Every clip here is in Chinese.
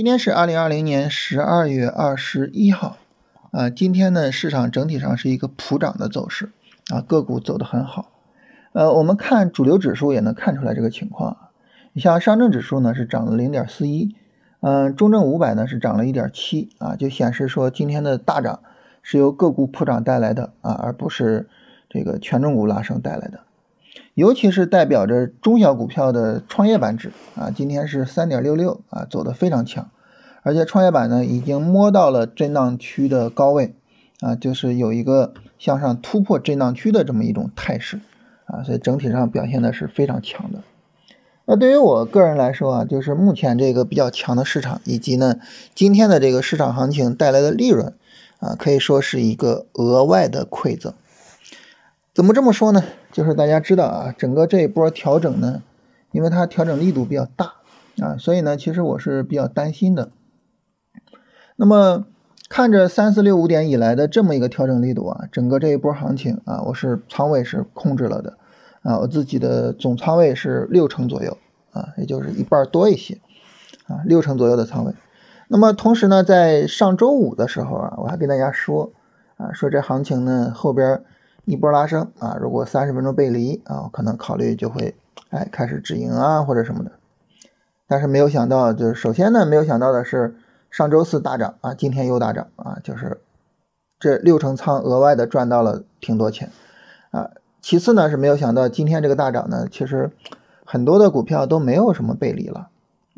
今天是二零二零年十二月二十一号，啊，今天呢市场整体上是一个普涨的走势，啊，个股走得很好，呃，我们看主流指数也能看出来这个情况，你像上证指数呢是涨了零点四一，嗯，中证五百呢是涨了一点七，啊，就显示说今天的大涨是由个股普涨带来的，啊，而不是这个权重股拉升带来的。尤其是代表着中小股票的创业板指啊，今天是三点六六啊，走的非常强，而且创业板呢已经摸到了震荡区的高位啊，就是有一个向上突破震荡区的这么一种态势啊，所以整体上表现的是非常强的。那对于我个人来说啊，就是目前这个比较强的市场，以及呢今天的这个市场行情带来的利润啊，可以说是一个额外的馈赠。怎么这么说呢？就是大家知道啊，整个这一波调整呢，因为它调整力度比较大啊，所以呢，其实我是比较担心的。那么看着三四六五点以来的这么一个调整力度啊，整个这一波行情啊，我是仓位是控制了的啊，我自己的总仓位是六成左右啊，也就是一半多一些啊，六成左右的仓位。那么同时呢，在上周五的时候啊，我还跟大家说啊，说这行情呢后边。一波拉升啊，如果三十分钟背离啊，我可能考虑就会哎开始止盈啊或者什么的。但是没有想到，就是首先呢，没有想到的是上周四大涨啊，今天又大涨啊，就是这六成仓额外的赚到了挺多钱啊。其次呢是没有想到今天这个大涨呢，其实很多的股票都没有什么背离了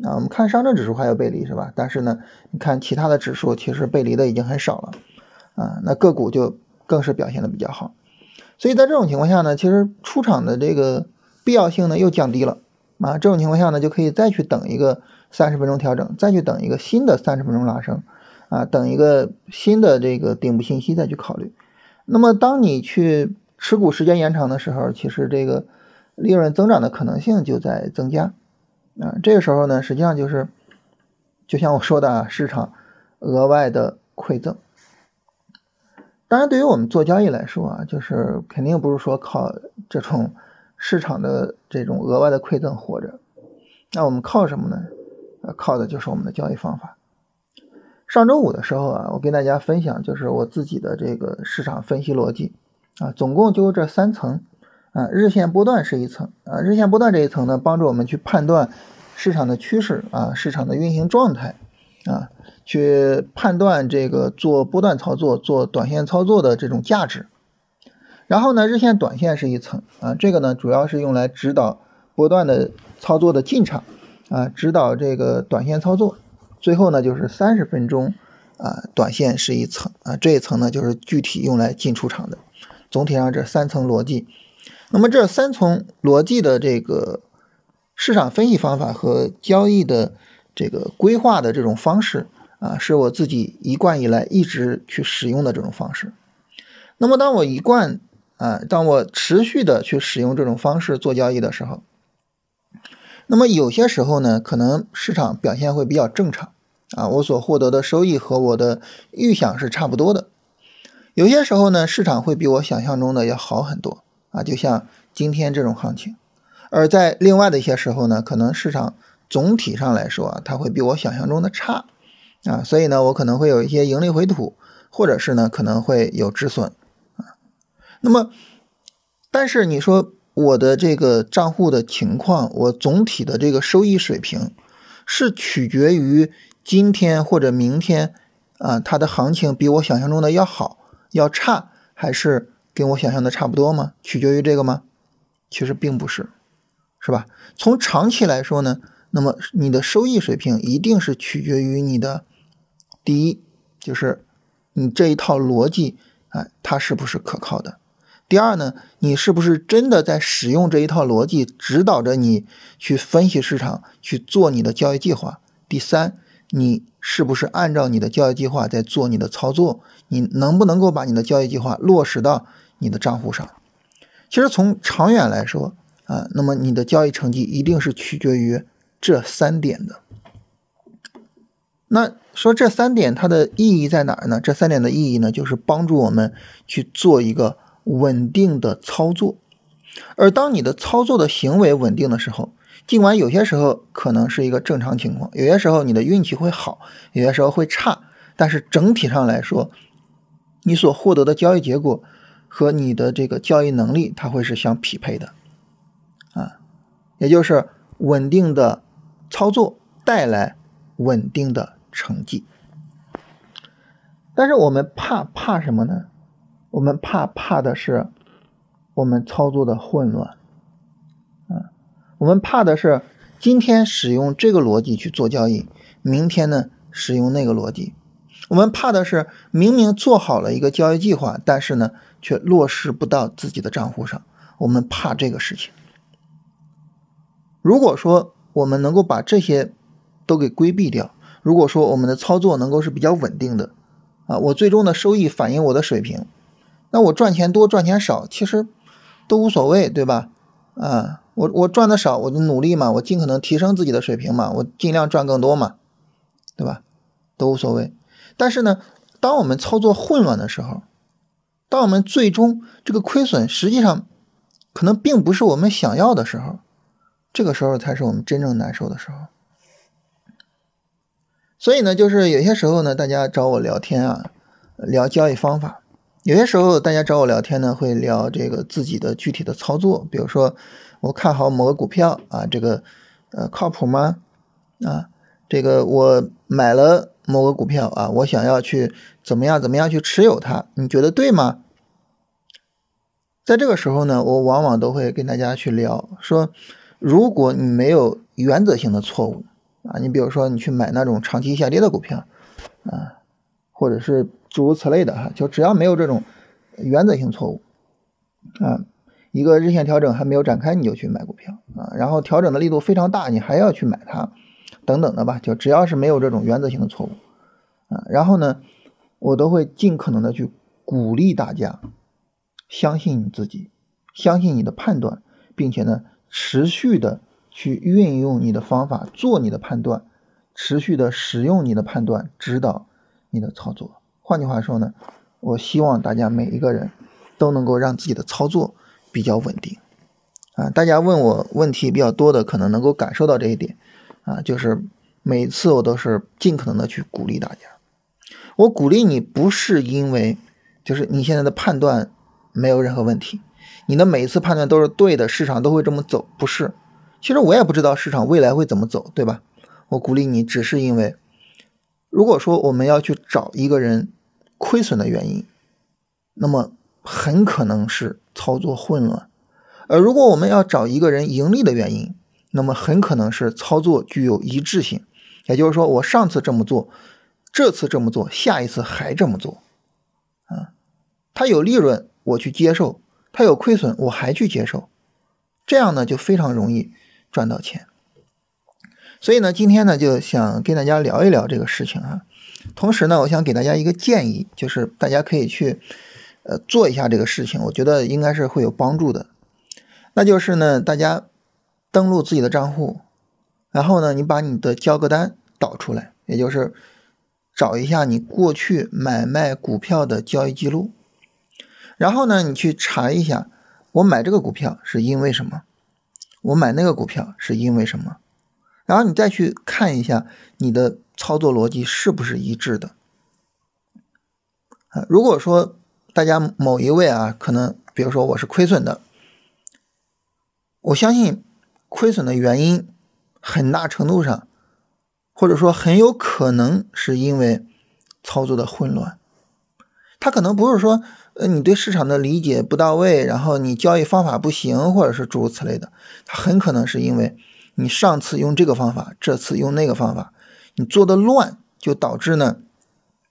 啊。我们看上证指数还有背离是吧？但是呢，你看其他的指数其实背离的已经很少了啊，那个股就更是表现的比较好。所以在这种情况下呢，其实出场的这个必要性呢又降低了啊。这种情况下呢，就可以再去等一个三十分钟调整，再去等一个新的三十分钟拉升啊，等一个新的这个顶部信息再去考虑。那么当你去持股时间延长的时候，其实这个利润增长的可能性就在增加啊。这个时候呢，实际上就是就像我说的啊，市场额外的馈赠。当然，对于我们做交易来说啊，就是肯定不是说靠这种市场的这种额外的馈赠活着。那我们靠什么呢？呃，靠的就是我们的交易方法。上周五的时候啊，我跟大家分享就是我自己的这个市场分析逻辑啊，总共就这三层啊，日线波段是一层啊，日线波段这一层呢，帮助我们去判断市场的趋势啊，市场的运行状态啊。去判断这个做波段操作、做短线操作的这种价值，然后呢，日线、短线是一层啊，这个呢主要是用来指导波段的操作的进场啊，指导这个短线操作。最后呢，就是三十分钟啊，短线是一层啊，这一层呢就是具体用来进出场的。总体上这三层逻辑，那么这三层逻辑的这个市场分析方法和交易的这个规划的这种方式。啊，是我自己一贯以来一直去使用的这种方式。那么，当我一贯啊，当我持续的去使用这种方式做交易的时候，那么有些时候呢，可能市场表现会比较正常啊，我所获得的收益和我的预想是差不多的。有些时候呢，市场会比我想象中的要好很多啊，就像今天这种行情。而在另外的一些时候呢，可能市场总体上来说啊，它会比我想象中的差。啊，所以呢，我可能会有一些盈利回吐，或者是呢，可能会有止损啊。那么，但是你说我的这个账户的情况，我总体的这个收益水平，是取决于今天或者明天啊，它的行情比我想象中的要好、要差，还是跟我想象的差不多吗？取决于这个吗？其实并不是，是吧？从长期来说呢，那么你的收益水平一定是取决于你的。第一，就是你这一套逻辑，哎，它是不是可靠的？第二呢，你是不是真的在使用这一套逻辑，指导着你去分析市场，去做你的交易计划？第三，你是不是按照你的交易计划在做你的操作？你能不能够把你的交易计划落实到你的账户上？其实从长远来说，啊，那么你的交易成绩一定是取决于这三点的。那说这三点它的意义在哪儿呢？这三点的意义呢，就是帮助我们去做一个稳定的操作。而当你的操作的行为稳定的时候，尽管有些时候可能是一个正常情况，有些时候你的运气会好，有些时候会差，但是整体上来说，你所获得的交易结果和你的这个交易能力，它会是相匹配的，啊，也就是稳定的操作带来稳定的成绩。但是我们怕怕什么呢？我们怕怕的是我们操作的混乱。我们怕的是今天使用这个逻辑去做交易，明天呢使用那个逻辑。我们怕的是明明做好了一个交易计划，但是呢却落实不到自己的账户上。我们怕这个事情。如果说我们能够把这些都给规避掉，如果说我们的操作能够是比较稳定的，啊，我最终的收益反映我的水平，那我赚钱多赚钱少其实都无所谓，对吧？啊。我我赚的少，我就努力嘛，我尽可能提升自己的水平嘛，我尽量赚更多嘛，对吧？都无所谓。但是呢，当我们操作混乱的时候，当我们最终这个亏损实际上可能并不是我们想要的时候，这个时候才是我们真正难受的时候。所以呢，就是有些时候呢，大家找我聊天啊，聊交易方法；有些时候大家找我聊天呢，会聊这个自己的具体的操作，比如说。我看好某个股票啊，这个呃靠谱吗？啊，这个我买了某个股票啊，我想要去怎么样怎么样去持有它，你觉得对吗？在这个时候呢，我往往都会跟大家去聊，说如果你没有原则性的错误啊，你比如说你去买那种长期下跌的股票啊，或者是诸如此类的哈，就只要没有这种原则性错误啊。一个日线调整还没有展开，你就去买股票啊，然后调整的力度非常大，你还要去买它，等等的吧，就只要是没有这种原则性的错误啊，然后呢，我都会尽可能的去鼓励大家相信你自己，相信你的判断，并且呢，持续的去运用你的方法做你的判断，持续的使用你的判断指导你的操作。换句话说呢，我希望大家每一个人都能够让自己的操作。比较稳定，啊，大家问我问题比较多的，可能能够感受到这一点，啊，就是每次我都是尽可能的去鼓励大家。我鼓励你不是因为就是你现在的判断没有任何问题，你的每一次判断都是对的，市场都会这么走，不是。其实我也不知道市场未来会怎么走，对吧？我鼓励你，只是因为如果说我们要去找一个人亏损的原因，那么。很可能是操作混乱，而如果我们要找一个人盈利的原因，那么很可能是操作具有一致性，也就是说，我上次这么做，这次这么做，下一次还这么做，啊，他有利润我去接受，他有亏损我还去接受，这样呢就非常容易赚到钱。所以呢，今天呢就想跟大家聊一聊这个事情啊，同时呢，我想给大家一个建议，就是大家可以去。呃，做一下这个事情，我觉得应该是会有帮助的。那就是呢，大家登录自己的账户，然后呢，你把你的交割单导出来，也就是找一下你过去买卖股票的交易记录，然后呢，你去查一下，我买这个股票是因为什么，我买那个股票是因为什么，然后你再去看一下你的操作逻辑是不是一致的。啊，如果说。大家某一位啊，可能比如说我是亏损的，我相信亏损的原因很大程度上，或者说很有可能是因为操作的混乱。他可能不是说呃你对市场的理解不到位，然后你交易方法不行，或者是诸如此类的。它很可能是因为你上次用这个方法，这次用那个方法，你做的乱，就导致呢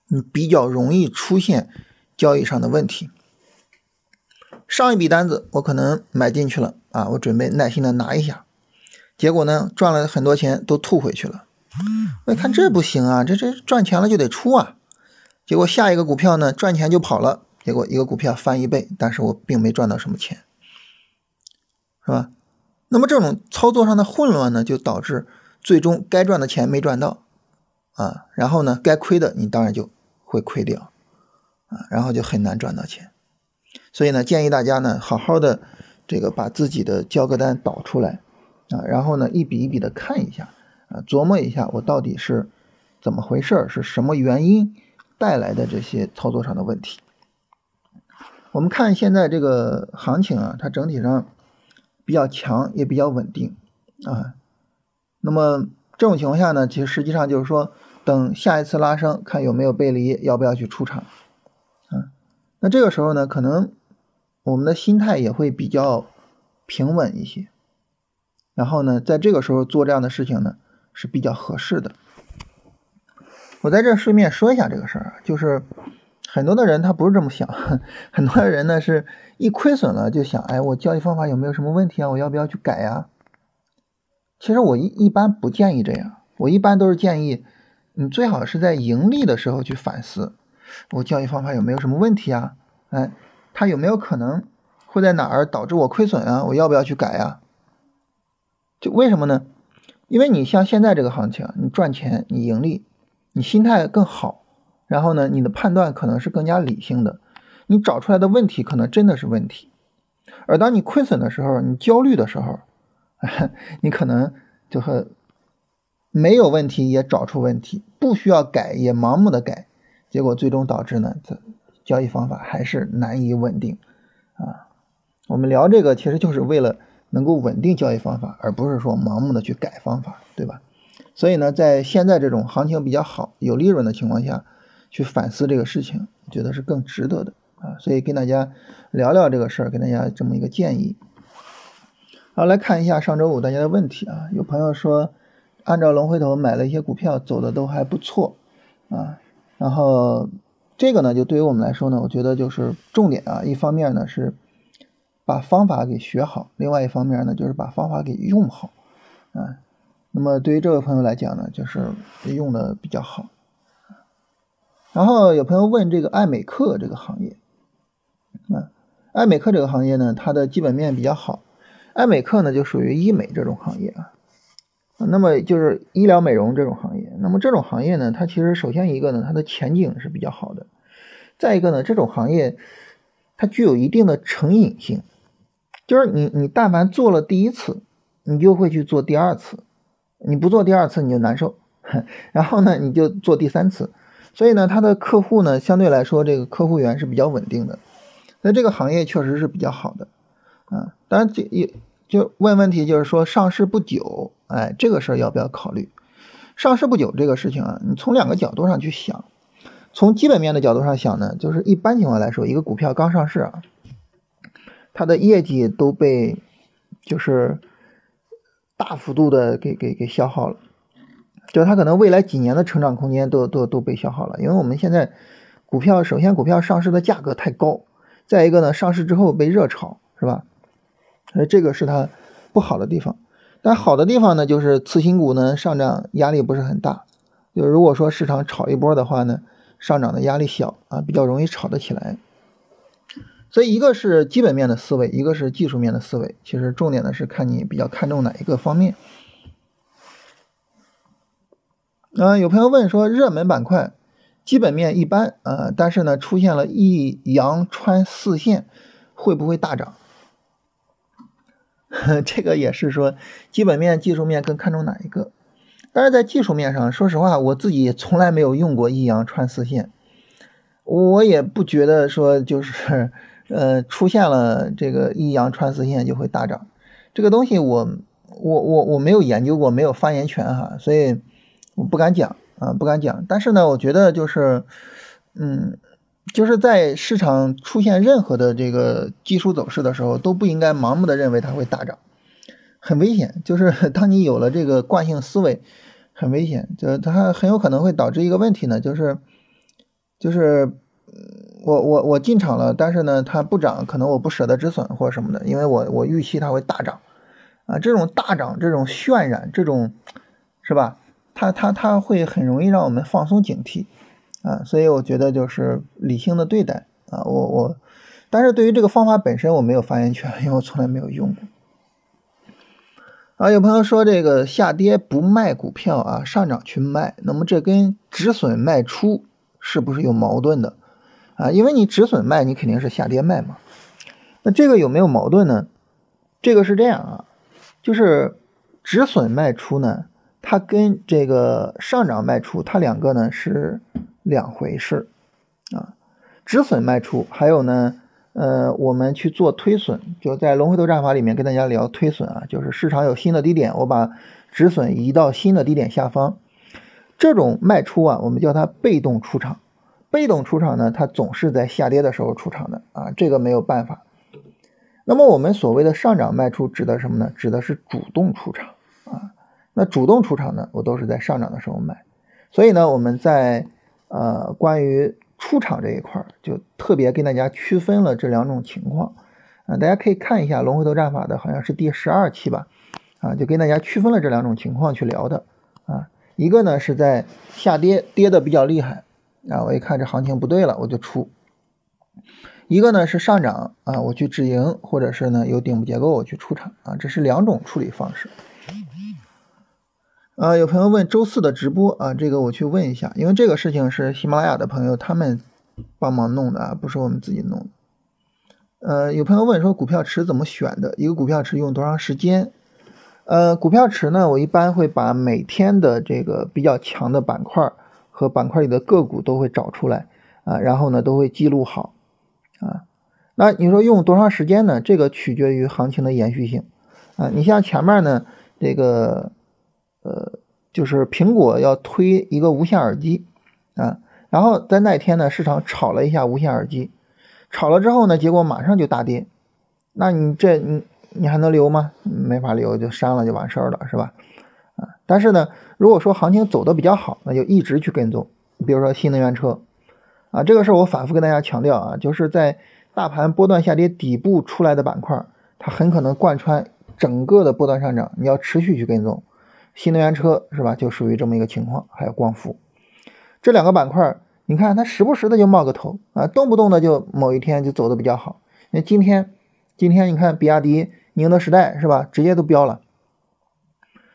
你比较容易出现。交易上的问题，上一笔单子我可能买进去了啊，我准备耐心的拿一下，结果呢赚了很多钱都吐回去了。我一看这不行啊，这这赚钱了就得出啊。结果下一个股票呢赚钱就跑了，结果一个股票翻一倍，但是我并没赚到什么钱，是吧？那么这种操作上的混乱呢，就导致最终该赚的钱没赚到啊，然后呢该亏的你当然就会亏掉。啊然后就很难赚到钱，所以呢，建议大家呢好好的这个把自己的交割单导出来啊，然后呢一笔一笔的看一下啊，琢磨一下我到底是怎么回事，是什么原因带来的这些操作上的问题。我们看现在这个行情啊，它整体上比较强，也比较稳定啊。那么这种情况下呢，其实实际上就是说，等下一次拉升，看有没有背离，要不要去出场啊？那这个时候呢，可能我们的心态也会比较平稳一些。然后呢，在这个时候做这样的事情呢，是比较合适的。我在这顺便说一下这个事儿啊，就是。很多的人他不是这么想，很多的人呢是一亏损了就想，哎，我交易方法有没有什么问题啊？我要不要去改呀？其实我一一般不建议这样，我一般都是建议你最好是在盈利的时候去反思，我交易方法有没有什么问题啊？哎，它有没有可能会在哪儿导致我亏损啊？我要不要去改呀？就为什么呢？因为你像现在这个行情，你赚钱，你盈利，你心态更好。然后呢，你的判断可能是更加理性的，你找出来的问题可能真的是问题，而当你亏损的时候，你焦虑的时候，你可能就是没有问题也找出问题，不需要改也盲目的改，结果最终导致呢，这交易方法还是难以稳定啊。我们聊这个其实就是为了能够稳定交易方法，而不是说盲目的去改方法，对吧？所以呢，在现在这种行情比较好、有利润的情况下。去反思这个事情，我觉得是更值得的啊，所以跟大家聊聊这个事儿，给大家这么一个建议。好，来看一下上周五大家的问题啊，有朋友说按照龙回头买了一些股票，走的都还不错啊，然后这个呢，就对于我们来说呢，我觉得就是重点啊，一方面呢是把方法给学好，另外一方面呢就是把方法给用好啊。那么对于这位朋友来讲呢，就是用的比较好。然后有朋友问这个爱美客这个行业，啊，爱美客这个行业呢，它的基本面比较好。爱美客呢就属于医美这种行业啊，那么就是医疗美容这种行业。那么这种行业呢，它其实首先一个呢，它的前景是比较好的。再一个呢，这种行业它具有一定的成瘾性，就是你你但凡做了第一次，你就会去做第二次，你不做第二次你就难受，然后呢你就做第三次。所以呢，他的客户呢，相对来说，这个客户源是比较稳定的。那这个行业确实是比较好的，啊，当然这也就问问题，就是说上市不久，哎，这个事儿要不要考虑？上市不久这个事情啊，你从两个角度上去想，从基本面的角度上想呢，就是一般情况来说，一个股票刚上市啊，它的业绩都被就是大幅度的给给给消耗了。就它可能未来几年的成长空间都都都被消耗了，因为我们现在股票首先股票上市的价格太高，再一个呢上市之后被热炒，是吧？所以这个是它不好的地方。但好的地方呢，就是次新股呢上涨压力不是很大，就如果说市场炒一波的话呢，上涨的压力小啊，比较容易炒得起来。所以一个是基本面的思维，一个是技术面的思维，其实重点的是看你比较看重哪一个方面。啊，有朋友问说，热门板块基本面一般啊，但是呢，出现了一阳穿四线，会不会大涨？这个也是说，基本面、技术面更看重哪一个？但是在技术面上，说实话，我自己从来没有用过一阳穿四线，我也不觉得说就是呃出现了这个一阳穿四线就会大涨。这个东西我我我我没有研究过，没有发言权哈，所以。我不敢讲啊，不敢讲。但是呢，我觉得就是，嗯，就是在市场出现任何的这个技术走势的时候，都不应该盲目的认为它会大涨，很危险。就是 当你有了这个惯性思维，很危险，就是它很有可能会导致一个问题呢，就是，就是，我我我进场了，但是呢，它不涨，可能我不舍得止损或者什么的，因为我我预期它会大涨，啊，这种大涨，这种渲染，这种，是吧？它它它会很容易让我们放松警惕，啊，所以我觉得就是理性的对待啊，我我，但是对于这个方法本身我没有发言权，因为我从来没有用过。啊，有朋友说这个下跌不卖股票啊，上涨去卖，那么这跟止损卖出是不是有矛盾的？啊，因为你止损卖，你肯定是下跌卖嘛。那这个有没有矛盾呢？这个是这样啊，就是止损卖出呢，它跟这个上涨卖出，它两个呢是两回事啊。止损卖出，还有呢，呃，我们去做推损，就在龙回头战法里面跟大家聊推损啊，就是市场有新的低点，我把止损移到新的低点下方，这种卖出啊，我们叫它被动出场。被动出场呢，它总是在下跌的时候出场的啊，这个没有办法。那么我们所谓的上涨卖出指的什么呢？指的是主动出场。那主动出场呢，我都是在上涨的时候买。所以呢，我们在呃关于出场这一块儿就特别跟大家区分了这两种情况啊。大家可以看一下龙回头战法的好像是第十二期吧啊，就跟大家区分了这两种情况去聊的啊。一个呢是在下跌跌的比较厉害啊，我一看这行情不对了，我就出。一个呢是上涨啊，我去止盈，或者是呢有顶部结构我去出场啊，这是两种处理方式。啊，有朋友问周四的直播啊，这个我去问一下，因为这个事情是喜马拉雅的朋友他们帮忙弄的啊，不是我们自己弄的。呃，有朋友问说股票池怎么选的？一个股票池用多长时间？呃，股票池呢，我一般会把每天的这个比较强的板块和板块里的个股都会找出来啊，然后呢都会记录好。啊，那你说用多长时间呢？这个取决于行情的延续性啊。你像前面呢，这个呃，就是苹果要推一个无线耳机啊，然后在那天呢，市场炒了一下无线耳机，炒了之后呢，结果马上就大跌，那你这你你还能留吗？没法留，就删了就完事儿了，是吧？啊，但是呢，如果说行情走的比较好，那就一直去跟踪，比如说新能源车。啊，这个是我反复跟大家强调啊，就是在大盘波段下跌底部出来的板块，它很可能贯穿整个的波段上涨，你要持续去跟踪。新能源车是吧，就属于这么一个情况，还有光伏这两个板块，你看它时不时的就冒个头啊，动不动的就某一天就走的比较好。那今天，今天你看比亚迪、宁德时代是吧，直接都飙了。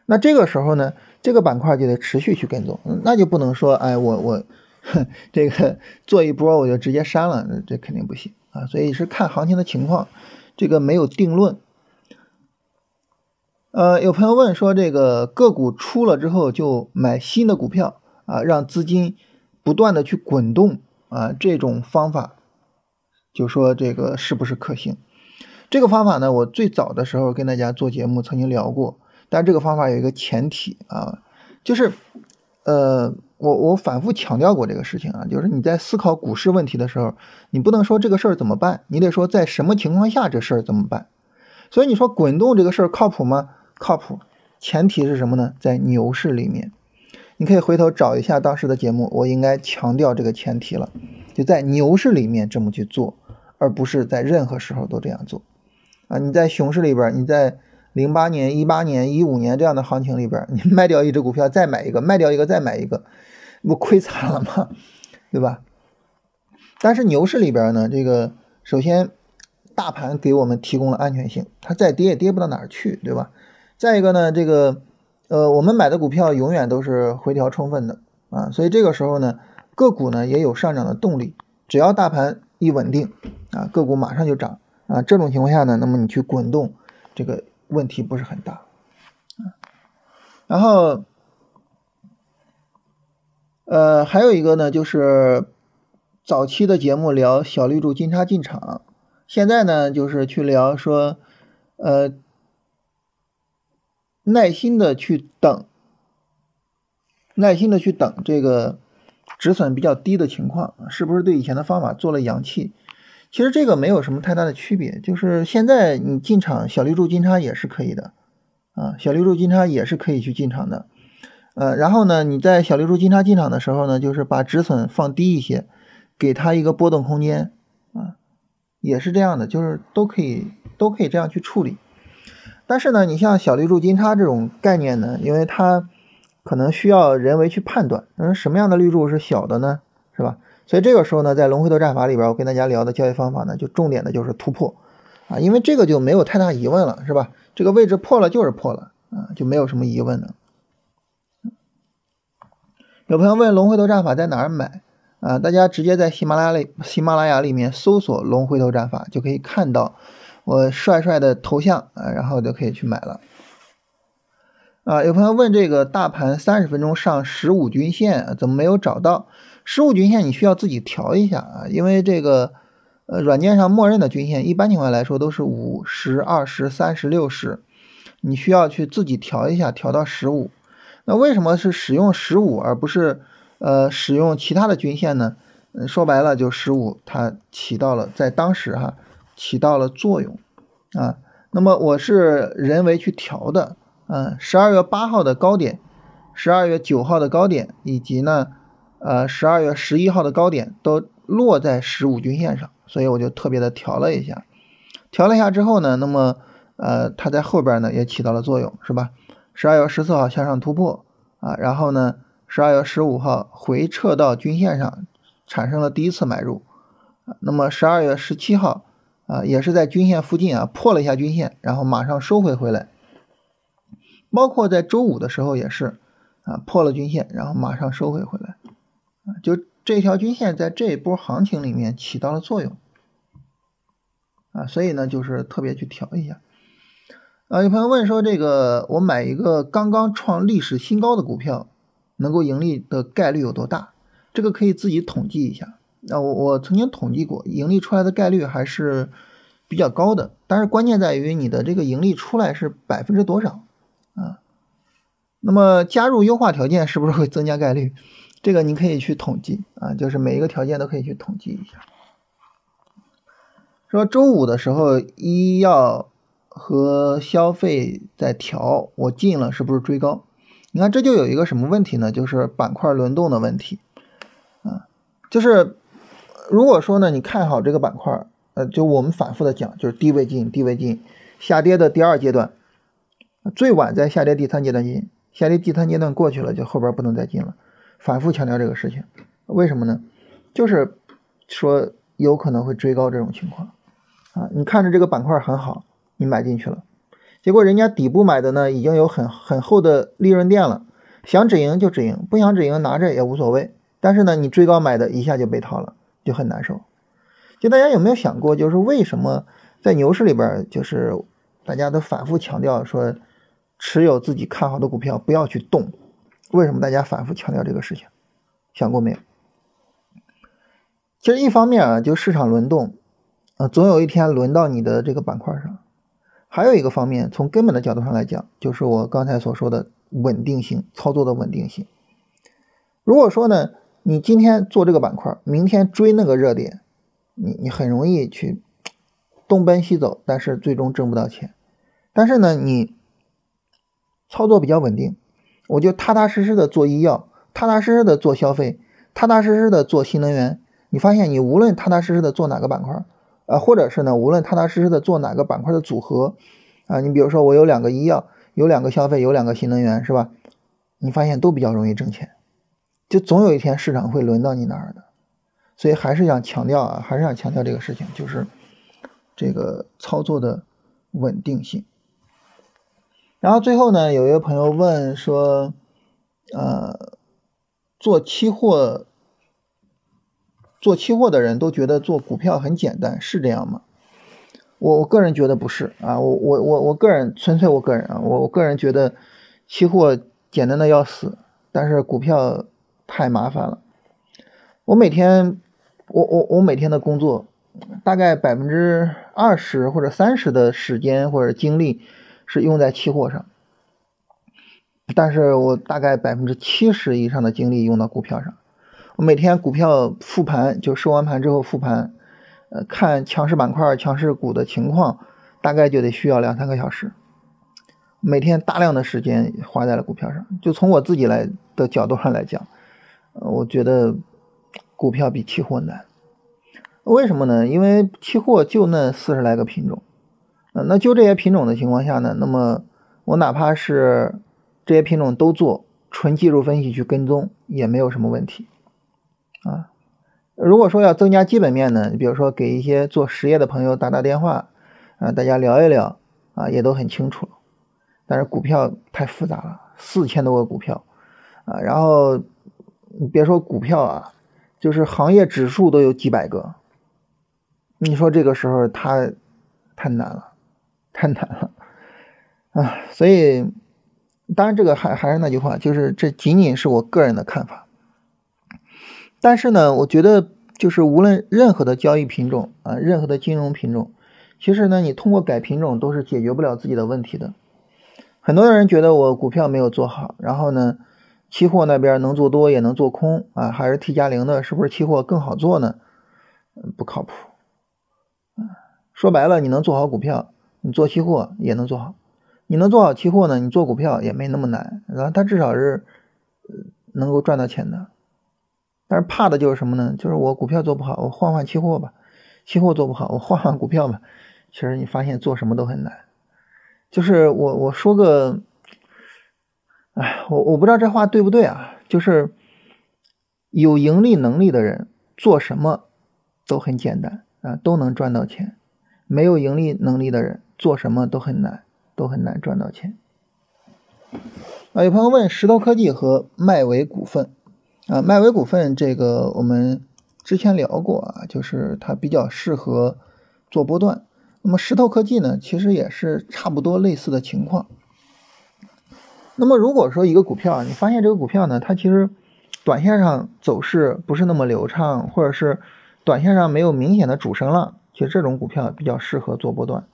那这个时候呢，这个板块就得持续去跟踪，那就不能说哎我我。这个 做一波我就直接删了，这肯定不行啊！所以是看行情的情况，这个没有定论。呃，有朋友问说，这个个股出了之后就买新的股票啊，让资金不断的去滚动啊，这种方法就说这个是不是可行？这个方法呢，我最早的时候跟大家做节目曾经聊过，但这个方法有一个前提啊，就是呃。我我反复强调过这个事情啊，就是你在思考股市问题的时候，你不能说这个事儿怎么办，你得说在什么情况下这事儿怎么办。所以你说滚动这个事儿靠谱吗？靠谱，前提是什么呢？在牛市里面，你可以回头找一下当时的节目，我应该强调这个前提了，就在牛市里面这么去做，而不是在任何时候都这样做啊。你在熊市里边，你在。零八年、一八年、一五年这样的行情里边，你卖掉一只股票再买一个，卖掉一个再买一个，不亏惨了吗？对吧？但是牛市里边呢，这个首先大盘给我们提供了安全性，它再跌也跌不到哪儿去，对吧？再一个呢，这个呃，我们买的股票永远都是回调充分的啊，所以这个时候呢，个股呢也有上涨的动力，只要大盘一稳定啊，个股马上就涨啊，这种情况下呢，那么你去滚动这个。问题不是很大，然后，呃，还有一个呢，就是早期的节目聊小绿柱金叉进场，现在呢就是去聊说，呃，耐心的去等，耐心的去等这个止损比较低的情况，是不是对以前的方法做了扬弃？其实这个没有什么太大的区别，就是现在你进场小绿柱金叉也是可以的，啊，小绿柱金叉也是可以去进场的，呃，然后呢，你在小绿柱金叉进场的时候呢，就是把止损放低一些，给它一个波动空间，啊，也是这样的，就是都可以都可以这样去处理。但是呢，你像小绿柱金叉这种概念呢，因为它可能需要人为去判断，嗯，什么样的绿柱是小的呢，是吧？所以这个时候呢，在龙回头战法里边，我跟大家聊的交易方法呢，就重点的就是突破啊，因为这个就没有太大疑问了，是吧？这个位置破了就是破了啊，就没有什么疑问了。有朋友问龙回头战法在哪儿买啊？大家直接在喜马拉雅里喜马拉雅里面搜索龙回头战法，就可以看到我帅帅的头像啊，然后就可以去买了。啊，有朋友问这个大盘三十分钟上十五均线怎么没有找到？十五均线你需要自己调一下啊，因为这个呃软件上默认的均线一般情况来说都是五十、二十、三十、六十，你需要去自己调一下，调到十五。那为什么是使用十五而不是呃使用其他的均线呢？说白了就十五它起到了在当时哈起到了作用啊。那么我是人为去调的。嗯，十二月八号的高点，十二月九号的高点，以及呢，呃，十二月十一号的高点都落在十五均线上，所以我就特别的调了一下，调了一下之后呢，那么呃，它在后边呢也起到了作用，是吧？十二月十四号向上突破啊，然后呢，十二月十五号回撤到均线上，产生了第一次买入，那么十二月十七号啊，也是在均线附近啊破了一下均线，然后马上收回回来。包括在周五的时候也是，啊破了均线，然后马上收回回来，啊就这条均线在这一波行情里面起到了作用，啊所以呢就是特别去调一下，啊有朋友问说这个我买一个刚刚创历史新高的股票，能够盈利的概率有多大？这个可以自己统计一下，那我我曾经统计过，盈利出来的概率还是比较高的，但是关键在于你的这个盈利出来是百分之多少。啊，那么加入优化条件是不是会增加概率？这个你可以去统计啊，就是每一个条件都可以去统计一下。说周五的时候，医药和消费在调，我进了，是不是追高？你看这就有一个什么问题呢？就是板块轮动的问题啊。就是如果说呢，你看好这个板块，呃，就我们反复的讲，就是低位进，低位进，下跌的第二阶段。最晚在下跌第三阶段进，下跌第三阶段过去了，就后边不能再进了。反复强调这个事情，为什么呢？就是说有可能会追高这种情况啊。你看着这个板块很好，你买进去了，结果人家底部买的呢，已经有很很厚的利润垫了，想止盈就止盈，不想止盈拿着也无所谓。但是呢，你追高买的一下就被套了，就很难受。就大家有没有想过，就是为什么在牛市里边，就是大家都反复强调说。持有自己看好的股票，不要去动。为什么大家反复强调这个事情？想过没有？其实一方面啊，就市场轮动，啊，总有一天轮到你的这个板块上。还有一个方面，从根本的角度上来讲，就是我刚才所说的稳定性操作的稳定性。如果说呢，你今天做这个板块，明天追那个热点，你你很容易去东奔西走，但是最终挣不到钱。但是呢，你操作比较稳定，我就踏踏实实的做医药，踏踏实实的做消费，踏踏实实的做新能源。你发现你无论踏踏实实的做哪个板块，啊，或者是呢，无论踏踏实实的做哪个板块的组合，啊，你比如说我有两个医药，有两个消费，有两个新能源，是吧？你发现都比较容易挣钱，就总有一天市场会轮到你那儿的。所以还是想强调啊，还是想强调这个事情，就是这个操作的稳定性。然后最后呢，有一个朋友问说，呃，做期货，做期货的人都觉得做股票很简单，是这样吗？我我个人觉得不是啊，我我我我个人纯粹我个人啊，我我个人觉得期货简单的要死，但是股票太麻烦了。我每天，我我我每天的工作，大概百分之二十或者三十的时间或者精力。是用在期货上，但是我大概百分之七十以上的精力用到股票上。我每天股票复盘，就收完盘之后复盘，呃，看强势板块、强势股的情况，大概就得需要两三个小时。每天大量的时间花在了股票上。就从我自己来的角度上来讲，我觉得股票比期货难。为什么呢？因为期货就那四十来个品种。那就这些品种的情况下呢，那么我哪怕是这些品种都做纯技术分析去跟踪也没有什么问题啊。如果说要增加基本面呢，你比如说给一些做实业的朋友打打电话啊，大家聊一聊啊，也都很清楚。但是股票太复杂了，四千多个股票啊，然后你别说股票啊，就是行业指数都有几百个，你说这个时候它太难了。太难了啊！所以当然，这个还还是那句话，就是这仅仅是我个人的看法。但是呢，我觉得就是无论任何的交易品种啊，任何的金融品种，其实呢，你通过改品种都是解决不了自己的问题的。很多人觉得我股票没有做好，然后呢，期货那边能做多也能做空啊，还是 T 加零的，是不是期货更好做呢？不靠谱。说白了，你能做好股票，你做期货也能做好。你能做好期货呢，你做股票也没那么难，然后它至少是能够赚到钱的。但是怕的就是什么呢？就是我股票做不好，我换换期货吧；期货做不好，我换换股票吧。其实你发现做什么都很难。就是我我说个，哎，我我不知道这话对不对啊？就是有盈利能力的人做什么都很简单啊，都能赚到钱；没有盈利能力的人做什么都很难，都很难赚到钱。啊，有朋友问石头科技和迈维股份。啊，迈威股份这个我们之前聊过啊，就是它比较适合做波段。那么石头科技呢，其实也是差不多类似的情况。那么如果说一个股票，你发现这个股票呢，它其实短线上走势不是那么流畅，或者是短线上没有明显的主升浪，其实这种股票比较适合做波段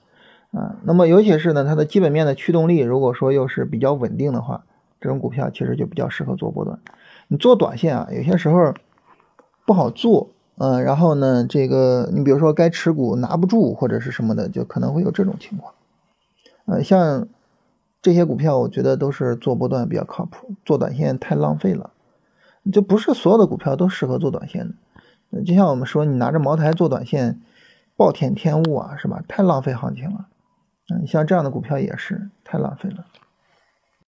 啊。那么尤其是呢，它的基本面的驱动力如果说又是比较稳定的话，这种股票其实就比较适合做波段。你做短线啊，有些时候不好做，嗯，然后呢，这个你比如说该持股拿不住或者是什么的，就可能会有这种情况。呃，像这些股票，我觉得都是做波段比较靠谱，做短线太浪费了。就不是所有的股票都适合做短线的。就像我们说，你拿着茅台做短线，暴殄天物啊，是吧？太浪费行情了。嗯，像这样的股票也是太浪费了。